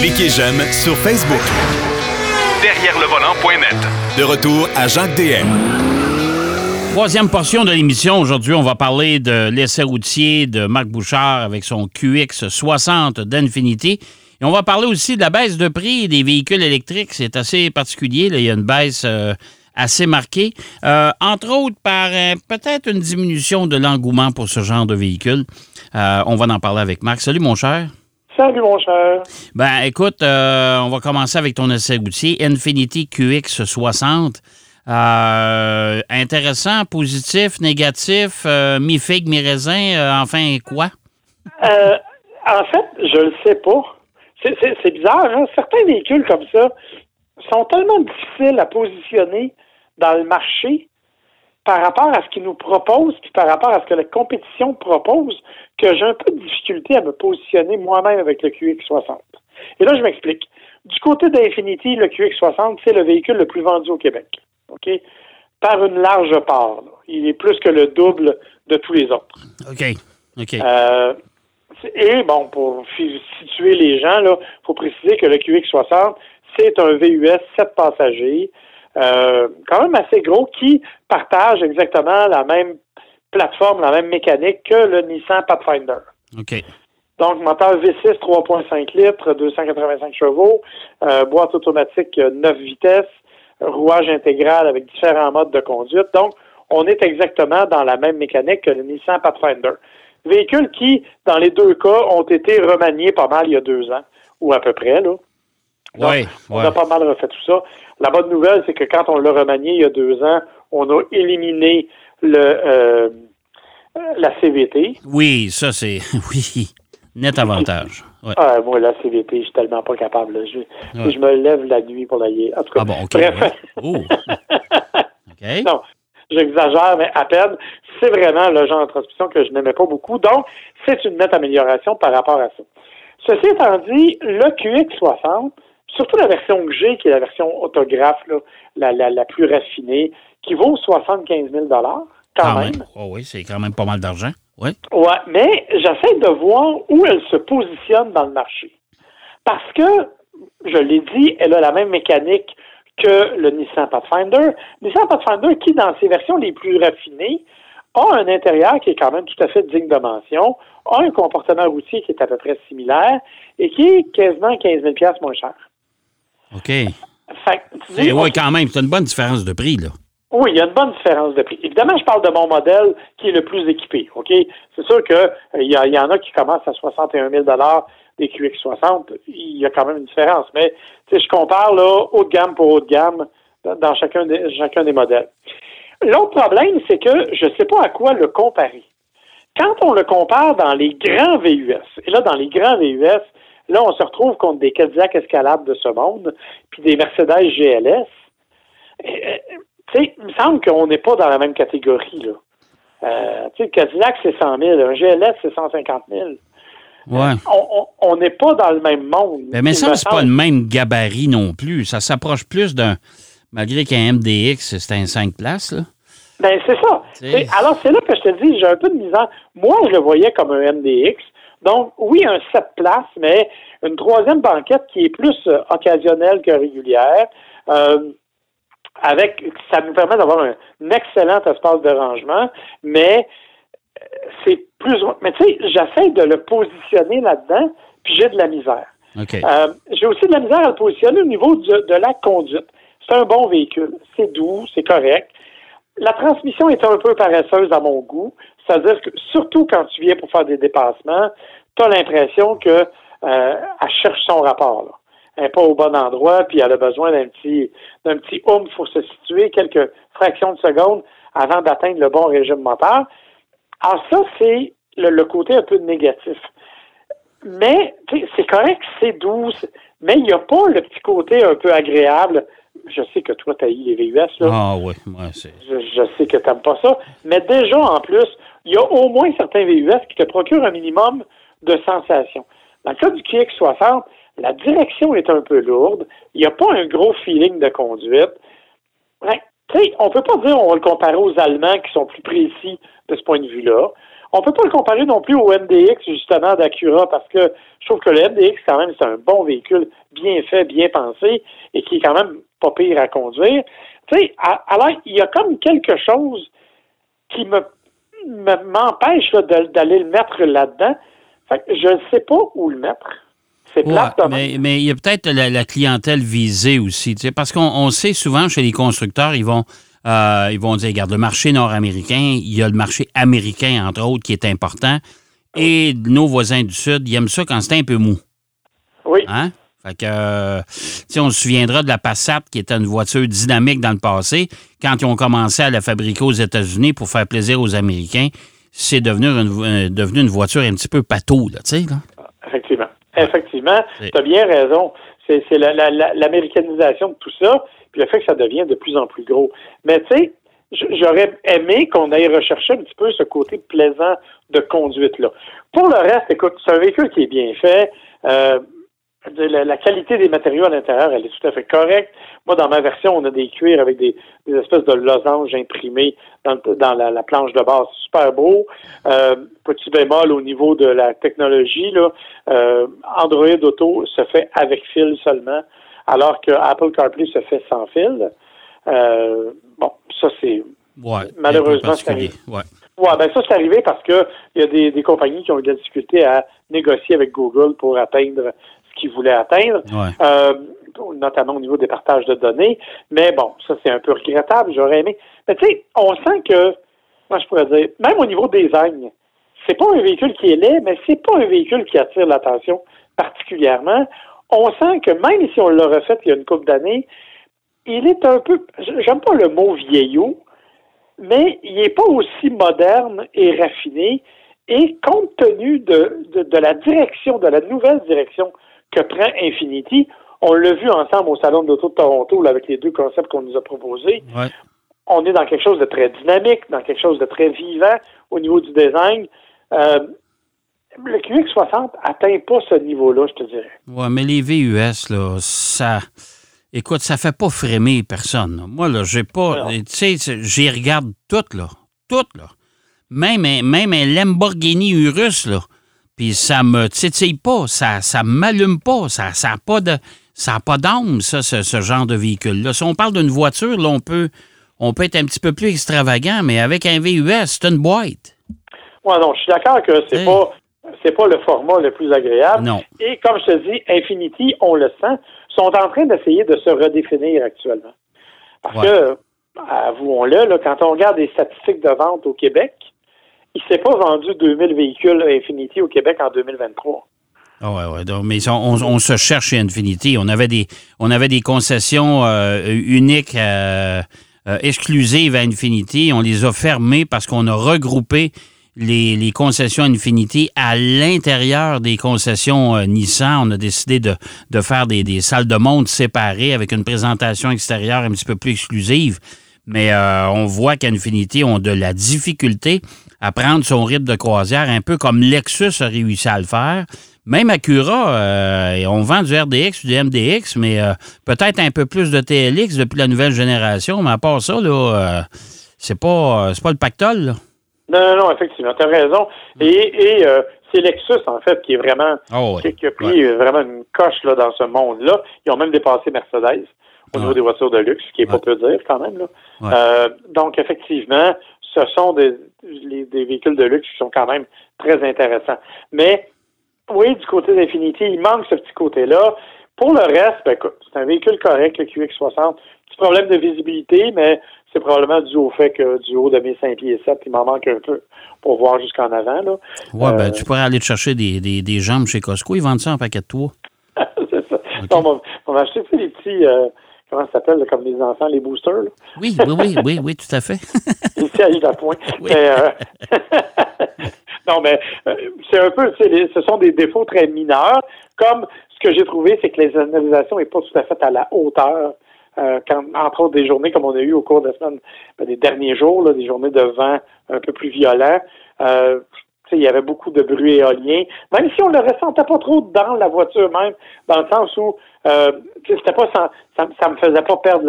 Cliquez j'aime sur Facebook. Derrière le volant.net. De retour à Jacques DM. Troisième portion de l'émission. Aujourd'hui, on va parler de l'essai routier de Marc Bouchard avec son QX60 d'Infinity. Et on va parler aussi de la baisse de prix des véhicules électriques. C'est assez particulier. Là. Il y a une baisse euh, assez marquée. Euh, entre autres, par euh, peut-être une diminution de l'engouement pour ce genre de véhicule. on va en parler avec Marc. Salut, mon cher. Salut, mon cher. Ben, écoute, on va commencer avec ton essai routier Infinity QX60. intéressant, positif, négatif, mi-figue, mi-raisin, enfin quoi? en fait, je le sais pas. C'est bizarre, hein? Certains véhicules comme ça sont tellement difficiles à positionner dans le marché par rapport à ce qu'ils nous proposent, puis par rapport à ce que la compétition propose, que j'ai un peu de difficulté à me positionner moi-même avec le QX60. Et là, je m'explique. Du côté d'Infinity, le QX60, c'est le véhicule le plus vendu au Québec. OK? Par une large part. Il est plus que le double de tous les autres. OK. OK. Euh, et bon, pour situer les gens, il faut préciser que le QX60, c'est un VUS 7 passagers, euh, quand même assez gros, qui partage exactement la même plateforme, la même mécanique que le Nissan Pathfinder. OK. Donc, moteur V6 3.5 litres, 285 chevaux, euh, boîte automatique 9 vitesses, rouage intégral avec différents modes de conduite. Donc, on est exactement dans la même mécanique que le Nissan Pathfinder. Véhicules qui, dans les deux cas, ont été remaniés pas mal il y a deux ans, ou à peu près, là. Oui, on a pas mal refait tout ça. La bonne nouvelle, c'est que quand on l'a remanié il y a deux ans, on a éliminé le euh, la CVT. Oui, ça c'est oui, net avantage. Ah, moi, la CVT, je suis tellement pas capable. Je, je me lève la nuit pour la En tout cas, ah bon, bref. Oh. Non, j'exagère, mais à peine. C'est vraiment le genre de transmission que je n'aimais pas beaucoup. Donc, c'est une nette amélioration par rapport à ça. Ceci étant dit, le QX60, surtout la version que j'ai, qui est la version autographe, la, la, plus raffinée, qui vaut 75 000 quand, même. Oh oui, c'est quand même pas mal d'argent. Oui. Ouais, mais j'essaie de voir où elle se positionne dans le marché. Parce que, je l'ai dit, elle a la même mécanique que le Nissan Pathfinder. Nissan Pathfinder qui, dans ses versions les plus raffinées, a un intérieur qui est quand même tout à fait digne de mention, a un comportement routier qui est à peu près similaire et qui est quasiment 15 000 moins cher. OK. oui, quand même, c'est une bonne différence de prix, là. Oui, il y a une bonne différence de prix. Évidemment, je parle de mon modèle qui est le plus équipé, OK? C'est sûr qu'il euh, y, en a qui commencent à 61 000 des QX60. Il y a quand même une différence. Mais je compare là, haut de gamme pour haut de gamme dans chacun des, chacun des modèles. L'autre problème, c'est que je ne sais pas à quoi le comparer. Quand on le compare dans les grands VUS, et là, dans les grands VUS, là, on se retrouve contre des Cadillac Escalade de ce monde, puis des Mercedes GLS. Euh, il me semble qu'on n'est pas dans la même catégorie, là. Euh, tu sais, Cadillac, c'est 100 000. Un GLS, c'est 150 000. Ouais. On n'est pas dans le même monde. Ben, mais ça, c'est pas le même gabarit non plus. Ça s'approche plus d'un. Malgré qu'un MDX, c'est un 5 places, là. Ben, c'est ça. Alors, c'est là que je te dis, j'ai un peu de misère. Moi, je le voyais comme un MDX. Donc, oui, un 7 places, mais une troisième banquette qui est plus euh, occasionnelle que régulière. Euh, avec, ça nous permet d'avoir un, excellent espace de rangement, mais euh, c'est plus. Mais tu sais, j'essaie de le positionner là-dedans, puis j'ai de la misère. j'ai aussi de la misère à le positionner au niveau de la conduite. C'est un bon véhicule. C'est doux, c'est correct. La transmission est un peu paresseuse à mon goût. C'est-à-dire que surtout quand tu viens pour faire des dépassements, tu as l'impression que euh, elle cherche son rapport. Là. N'est pas au bon endroit, puis elle a besoin d'un petit d'un petit hum pour se situer quelques fractions de seconde avant d'atteindre le bon régime moteur. Alors ça, c'est le, côté un peu négatif. Mais c'est correct, c'est doux, mais il n'y a pas le petit côté un peu agréable je sais que toi, tu as eu les VUS. Là. Ah oui, moi, c'est. Je, sais que tu n'aimes pas ça. Mais déjà, en plus, il y a au moins certains VUS qui te procurent un minimum de sensations. Dans le cas du QX60, la direction est un peu lourde. Il n'y a pas un gros feeling de conduite. On ne peut pas dire on va le comparer aux Allemands qui sont plus précis de ce point de vue-là. On peut pas le comparer non plus au MDX, justement, d'Acura, parce que je trouve que le MDX, quand même, c'est un bon véhicule, bien fait, bien pensé, et qui est quand même pas pire à conduire. Tu sais, alors, il y a comme quelque chose qui me m'empêche d'aller le mettre là-dedans. je ne sais pas où le mettre. C'est mais, mais il y a peut-être la, clientèle visée aussi, parce qu'on sait souvent chez les constructeurs, ils vont euh, ils vont dire, regarde, le marché nord-américain, il y a le marché américain, entre autres, qui est important. Et nos voisins du Sud, ils aiment ça quand c'est un peu mou. Oui. Hein? Fait que, euh, on se souviendra de la Passat, qui était une voiture dynamique dans le passé. Quand ils ont commencé à la fabriquer aux États-Unis pour faire plaisir aux Américains, c'est devenu une, euh, devenu une voiture un petit peu pato, là, tu sais, là. Effectivement. Effectivement. Tu as bien raison. C'est l'américanisation de tout ça puis le fait que ça devient de plus en plus gros. Mais tu sais, j'aurais aimé qu'on aille rechercher un petit peu ce côté plaisant de conduite-là. Pour le reste, écoute, c'est un véhicule qui est bien fait. Euh, la, qualité des matériaux à l'intérieur, elle est tout à fait correcte. Moi, dans ma version, on a des cuirs avec des, espèces de losanges imprimés dans, la, planche de base. Super beau. Euh, petit bémol au niveau de la technologie, là, euh, Android Auto se fait avec fil seulement alors que Apple CarPlay se fait sans fil. Euh, bon, ça c'est malheureusement c'est arrivé. Ouais. ben ça c'est arrivé parce que il y a des, compagnies qui ont eu de la difficulté à négocier avec Google pour atteindre qu'ils voulaient atteindre, euh, notamment au niveau des partages de données. Mais bon, ça c'est un peu regrettable. J'aurais aimé. Mais tu sais, on sent que, moi je pourrais dire, même au niveau design, c'est pas un véhicule qui est laid, mais c'est pas un véhicule qui attire l'attention particulièrement on sent que même si on l'a refait il y a une couple d'années, il est un peu, j'aime pas le mot vieillot, mais il n'est pas aussi moderne et raffiné. Et compte tenu de, de, la direction, de la nouvelle direction que prend Infinity, on l'a vu ensemble au Salon de l'Auto de Toronto avec les deux concepts qu'on nous a proposés. On est dans quelque chose de très dynamique, dans quelque chose de très vivant au niveau du design. Euh, le QX60 atteint pas ce niveau-là, je te dirais. Oui, mais les VUS, là, ça. Écoute, ça fait pas frémir personne. Moi, là, j'ai pas. Tu sais, j'y regarde toutes, là. Toutes, là. Même, même un Lamborghini Urus, là. Puis ça me titille pas, ça ça m'allume pas, ça n'a ça pas de ça pas d'âme, ça, ce, genre de véhicule-là. Si on parle d'une voiture, là, on peut, on peut être un petit peu plus extravagant, mais avec un VUS, c'est une boîte. Oui, non, je suis d'accord que c'est pas c'est pas le format le plus agréable. Et comme je te dis, Infinity, on le sent, sont en train d'essayer de se redéfinir actuellement. Parce que, avouons-le, là, quand on regarde les statistiques de vente au Québec, il ne s'est pas vendu 2000 véhicules Infinity au Québec en 2023. Ah ouais, ouais. mais on, se cherche chez Infinity. On avait des, on avait des concessions euh, uniques, euh, euh, exclusives à Infinity. On les a fermées parce qu'on a regroupé les, concessions Infinity à l'intérieur des concessions Nissan. On a décidé de, faire des, salles de monde séparées avec une présentation extérieure un petit peu plus exclusive. Mais on voit qu'Infinity ont de la difficulté à prendre son rythme de croisière, un peu comme Lexus a réussi à le faire. Même Acura, euh, on vend du RDX, du MDX, mais peut-être un peu plus de TLX depuis la nouvelle génération. Mais à part ça, là, c'est pas, pas le pactole. Là. Non, non, non, effectivement, tu as raison. Et, et euh, c'est Lexus, en fait, qui est vraiment, oh, qui, a pris vraiment une coche là, dans ce monde-là. Ils ont même dépassé Mercedes au niveau des voitures de luxe, ce qui est pas peu dire quand même. Là. Euh, donc, effectivement, ce sont des, des véhicules de luxe qui sont quand même très intéressants. Mais, oui, du côté d'Infinity, il manque ce petit côté-là. Pour le reste, ben, écoute, c'est un véhicule correct, le QX60. Petit problème de visibilité, mais c'est probablement dû au fait que du haut de mes 5 pieds et 7, il m'en manque un peu pour voir jusqu'en avant. Là. Ouais, ben, euh, tu pourrais aller te chercher des, des, des, jambes chez Costco. Ils vendent ça en paquet de toi. c'est ça. On va acheter les petits. Euh, comment ça s'appelle, comme les enfants, les boosters. Oui, oui, oui, oui, oui, tout à fait. les sièges à point. Euh, non, mais c'est un peu, ce sont des défauts très mineurs. Comme ce que j'ai trouvé, c'est que les analysations n'est pas tout à fait à la hauteur euh, quand, entre autres des journées comme on a eu au cours de semaine, ben, des derniers jours, là, des journées de vent un peu plus violents. Euh, il y avait beaucoup de bruit éolien, même si on ne le ressentait pas trop dans la voiture même, dans le sens où euh, c'était pas ça, ça me faisait pas perdre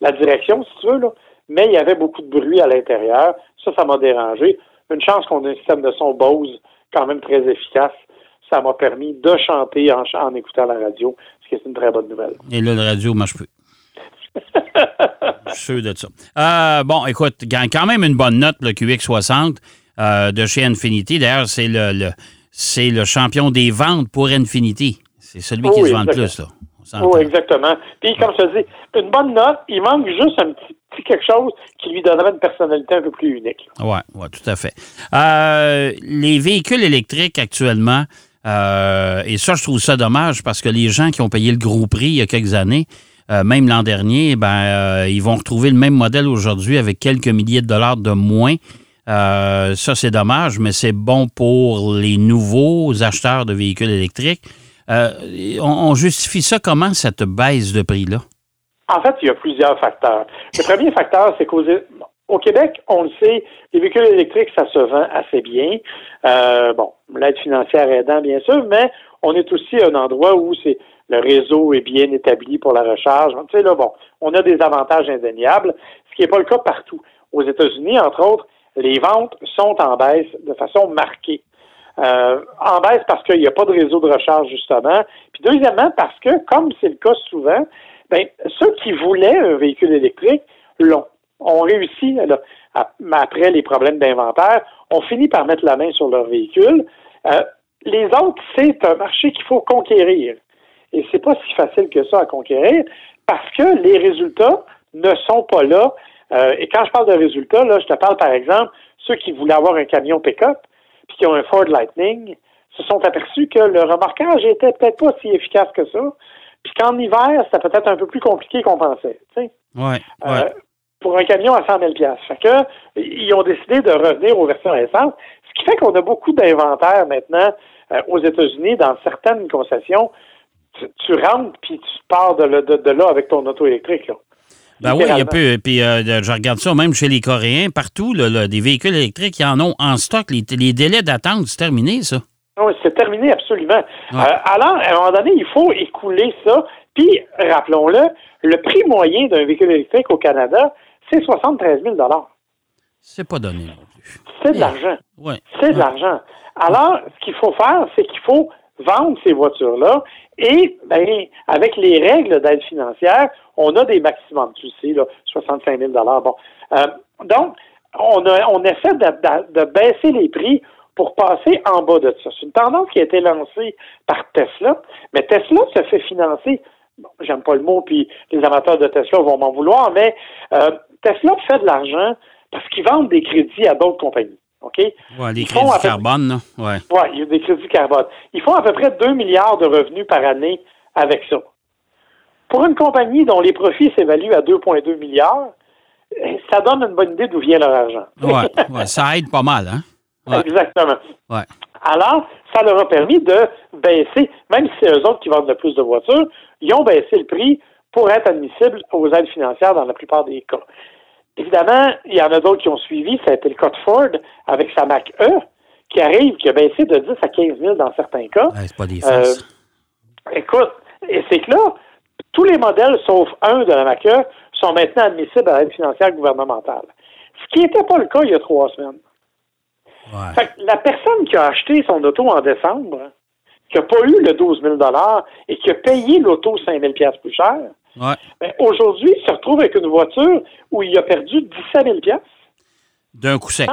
la direction, si tu veux, là, mais il y avait beaucoup de bruit à l'intérieur. Ça, ça m'a dérangé. une chance qu'on ait un système de son Bose quand même très efficace. Ça m'a permis de chanter en, en écoutant la radio, ce qui est une très bonne nouvelle. Et là, la radio marche plus. Je suis sûr de ça. Euh, bon, écoute, gagne quand même une bonne note, le QX60 euh, de chez Infinity. D'ailleurs, c'est le, c'est le champion des ventes pour Infinity. C'est celui qui se vend le plus, là. Oui, exactement. Puis, comme je te dis, une bonne note, il manque juste un petit, quelque chose qui lui donnerait une personnalité un peu plus unique. Oui, ouais, tout à fait. Euh, les véhicules électriques actuellement, et ça, je trouve ça dommage parce que les gens qui ont payé le gros prix il y a quelques années, euh, même l'an dernier, ben, euh, ils vont retrouver le même modèle aujourd'hui avec quelques milliers de dollars de moins. Euh, ça, c'est dommage, mais c'est bon pour les nouveaux acheteurs de véhicules électriques. On, justifie ça comment, cette baisse de prix-là? En fait, il y a plusieurs facteurs. Le premier facteur, c'est qu'au Québec, on le sait, les véhicules électriques, ça se vend assez bien. bon, l'aide financière aidant, bien sûr, mais on est aussi un endroit où c'est le réseau est bien établi pour la recharge. Tu sais, là, bon, on a des avantages indéniables, ce qui n'est pas le cas partout. Aux États-Unis, entre autres, les ventes sont en baisse de façon marquée. Euh, en baisse parce qu'il n'y a pas de réseau de recharge, justement. Puis deuxièmement, parce que, comme c'est le cas souvent, ben, ceux qui voulaient un véhicule électrique l'ont. ont réussi, après les problèmes d'inventaire, ont fini par mettre la main sur leur véhicule. Euh, les autres, c'est un marché qu'il faut conquérir. Et c'est pas si facile que ça à conquérir parce que les résultats ne sont pas là. Euh, et quand je parle de résultats, là, je te parle par exemple ceux qui voulaient avoir un camion pick-up puis qui ont un Ford Lightning se sont aperçus que le remorquage était peut-être pas si efficace que ça. Puis qu'en hiver, c'était peut-être un peu plus compliqué qu'on pensait. Ouais, ouais. Euh, pour un camion à 100 000 Fait que, ils ont décidé de revenir aux versions récentes, ce qui fait qu'on a beaucoup d'inventaires maintenant euh, aux États-Unis dans certaines concessions tu, rentres puis tu pars de, là avec ton auto électrique. Là. Ben oui, il y a peu. Puis euh, je regarde ça même chez les Coréens, partout, des véhicules électriques, ils en ont en stock. Les, délais d'attente, c'est terminé, ça. Oui, c'est terminé, absolument. Euh, alors, à un moment donné, il faut écouler ça. Puis, rappelons-le, le prix moyen d'un véhicule électrique au Canada, c'est 73 000 C'est pas donné non plus. C'est de l'argent. Ouais. C'est de l'argent. Alors, ce qu'il faut faire, c'est qu'il faut vendre ces voitures-là et ben, avec les règles d'aide financière, on a des maximums, tu sais, là, 65 000 Bon. Euh, donc, on, a, on essaie de, baisser les prix pour passer en bas de ça. C'est une tendance qui a été lancée par Tesla, mais Tesla se fait financer. Bon, j'aime pas le mot, puis les amateurs de Tesla vont m'en vouloir, mais euh, Tesla fait de l'argent parce qu'ils vendent des crédits à d'autres compagnies. OK? Les crédits carbone, Oui, ouais, il y a des crédits carbone. Ils font à peu près 2 milliards de revenus par année avec ça. Pour une compagnie dont les profits s'évaluent à 2,2 milliards, eh, ça donne une bonne idée d'où vient leur argent. Oui, ouais, ça aide pas mal, hein? Exactement. Ouais. Alors, ça leur a permis de baisser, même si c'est eux autres qui vendent le plus de voitures, ils ont baissé le prix pour être admissibles aux aides financières dans la plupart des cas. Évidemment, il y en a d'autres qui ont suivi. Ça a été le cas de Ford avec sa Mac E, qui arrive, qui a baissé de 10 à 15 000 dans certains cas. c'est pas des euh, Écoute, et c'est que là, tous les modèles, sauf un de la Mac E, sont maintenant admissibles à l'aide financière gouvernementale. Ce qui n'était pas le cas il y a trois semaines. Fait que la personne qui a acheté son auto en décembre, qui n'a pas eu le 12 000 et qui a payé l'auto 5 000 plus cher, Ouais. Ben, aujourd'hui, il se retrouve avec une voiture où il a perdu 17 000 D'un coup sec.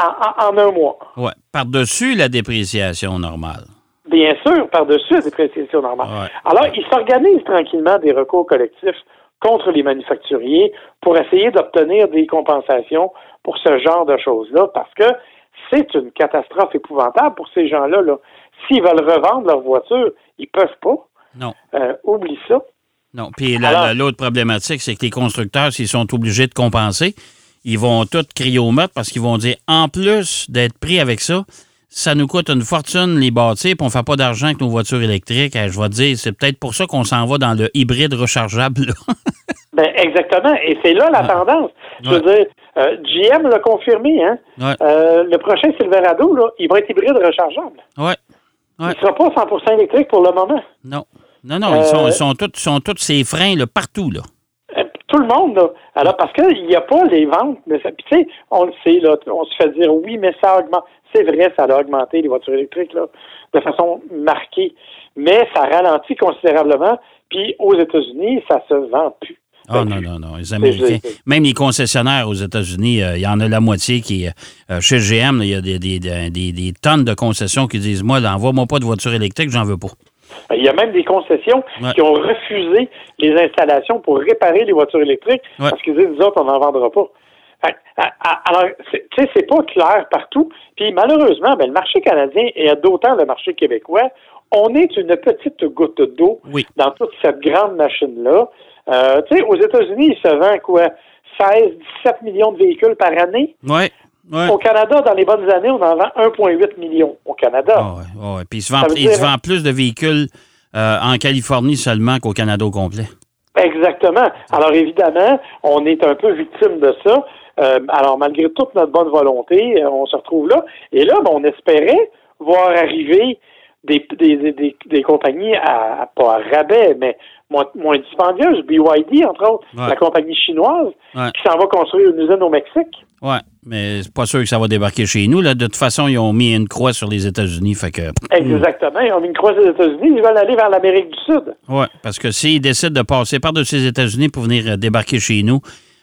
En, un mois. Oui. Par-dessus la dépréciation normale. Bien sûr, par-dessus la dépréciation normale. Alors, il s'organise tranquillement des recours collectifs contre les manufacturiers pour essayer d'obtenir des compensations pour ce genre de choses-là, parce que c'est une catastrophe épouvantable pour ces gens-là. -là, S'ils veulent revendre leur voiture, ils peuvent pas. Non. Euh, oublie ça. Non. Puis l'autre problématique, c'est que les constructeurs, s'ils sont obligés de compenser, ils vont tout crier au meurtre parce qu'ils vont dire en plus d'être pris avec ça, ça nous coûte une fortune les bâtir, puis on ne fait pas d'argent avec nos voitures électriques. je vais te dire, c'est peut-être pour ça qu'on s'en va dans le hybride rechargeable. ben, exactement. Et c'est là la tendance. Je veux dire, euh, GM l'a confirmé, hein? Euh, le prochain Silverado, là, il va être hybride rechargeable. Ouais. Il ne sera pas 100% électrique pour le moment. Non. Non, non, ils, sont, euh, sont, tous, sont tous ces freins là, partout. Là. Euh, tout le monde, là. Alors, parce qu'il n'y a pas les ventes. Mais ça, tu sais, on le sait, là, on se fait dire oui, mais ça augmente. C'est vrai, ça a augmenté les voitures électriques, là, de façon marquée. Mais ça ralentit considérablement. Puis, aux États-Unis, ça se vend plus. Ah non, non, non. Les Américains, même les concessionnaires aux États-Unis, euh, il y en a la moitié qui. Euh, chez GM, il y a des, des, des, des, tonnes de concessions qui disent Moi, envoie-moi pas de voiture électrique, j'en veux pas. Il y a même des concessions qui ont refusé les installations pour réparer les voitures électriques parce qu'ils disent, nous autres, on n'en vendra pas. Alors, tu sais, c'est pas clair partout. Puis malheureusement, ben, le marché canadien et d'autant le marché québécois, on est une petite goutte d'eau dans toute cette grande machine-là. Euh, tu sais, aux États-Unis, il se vend quoi? 16, 17 millions de véhicules par année. Au Canada, dans les bonnes années, on en vend 1,8 million au Canada. Ah Puis il se vend, plus de véhicules euh, en Californie seulement qu'au Canada au complet. Exactement. Alors évidemment, on est un peu victime de ça. Euh, alors malgré toute notre bonne volonté, euh, on se retrouve là. Et là, ben, on espérait voir arriver des, des, des, compagnies à, pas à rabais, mais moins, moins dispendieuse, BYD, entre autres, la compagnie chinoise, qui s'en va construire une usine au Mexique. Oui, mais c'est pas sûr que ça va débarquer chez nous. Là. De toute façon, ils ont mis une croix sur les États-Unis. Fait que... Exactement. Ils ont mis une croix sur les États-Unis. Ils veulent aller vers l'Amérique du Sud. Oui, parce que s'ils décident de passer par-dessus les États-Unis pour venir euh, débarquer chez nous,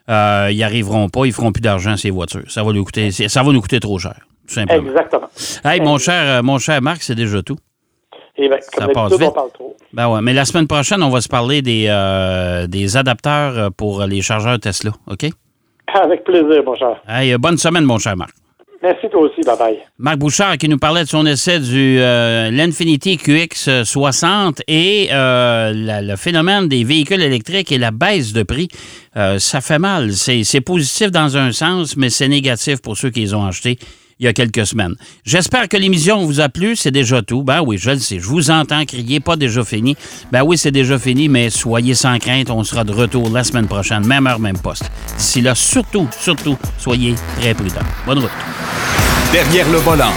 euh, ils n'y arriveront pas. Ils feront plus d'argent, ces voitures. Ça va, nous coûter, ça va nous coûter trop cher, tout simplement. Exactement. Hey, mon cher, euh, mon cher Marc, c'est déjà tout. Eh bien, comme ça passe vite. on parle trop. Ben ouais, mais la semaine prochaine, on va se parler des, des adapteurs pour les chargeurs Tesla, OK? Avec plaisir, mon cher. Hey, bonne semaine, mon cher Marc. Merci toi aussi, bye bye. Marc Bouchard qui nous parlait de son essai du euh, l'Infinity QX60 et euh, le phénomène des véhicules électriques et la baisse de prix. Euh, ça fait mal. C'est positif dans un sens, mais c'est négatif pour ceux qui les ont achetés il y a quelques semaines. J'espère que l'émission vous a plu. C'est déjà tout. Ben oui, je le sais. Je vous entends crier, pas déjà fini. Ben oui, c'est déjà fini, mais soyez sans crainte. On sera de retour la semaine prochaine, même heure, même poste. D'ici là, surtout, surtout, soyez très prudents. Bonne route. Derrière le volant.